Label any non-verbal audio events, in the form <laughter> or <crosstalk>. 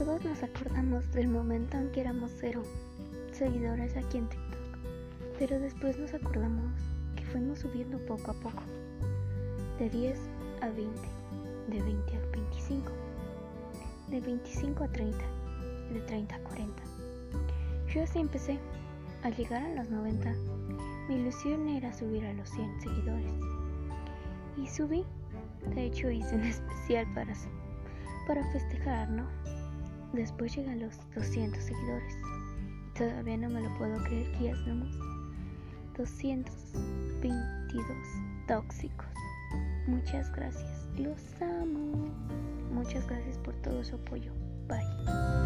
Todos nos acordamos del momento en que éramos cero seguidores aquí en TikTok, pero después nos acordamos que fuimos subiendo poco a poco, de 10 a 20, de 20 a 25, de 25 a 30, de 30 a 40. Yo así empecé. Al llegar a los 90, mi ilusión era subir a los 100 seguidores. Y subí. De hecho, hice un <laughs> especial para, para festejar, ¿no? Después llegan los 200 seguidores. Todavía no me lo puedo creer que ya somos 222 tóxicos. Muchas gracias. Los amo. Muchas gracias por todo su apoyo. Bye.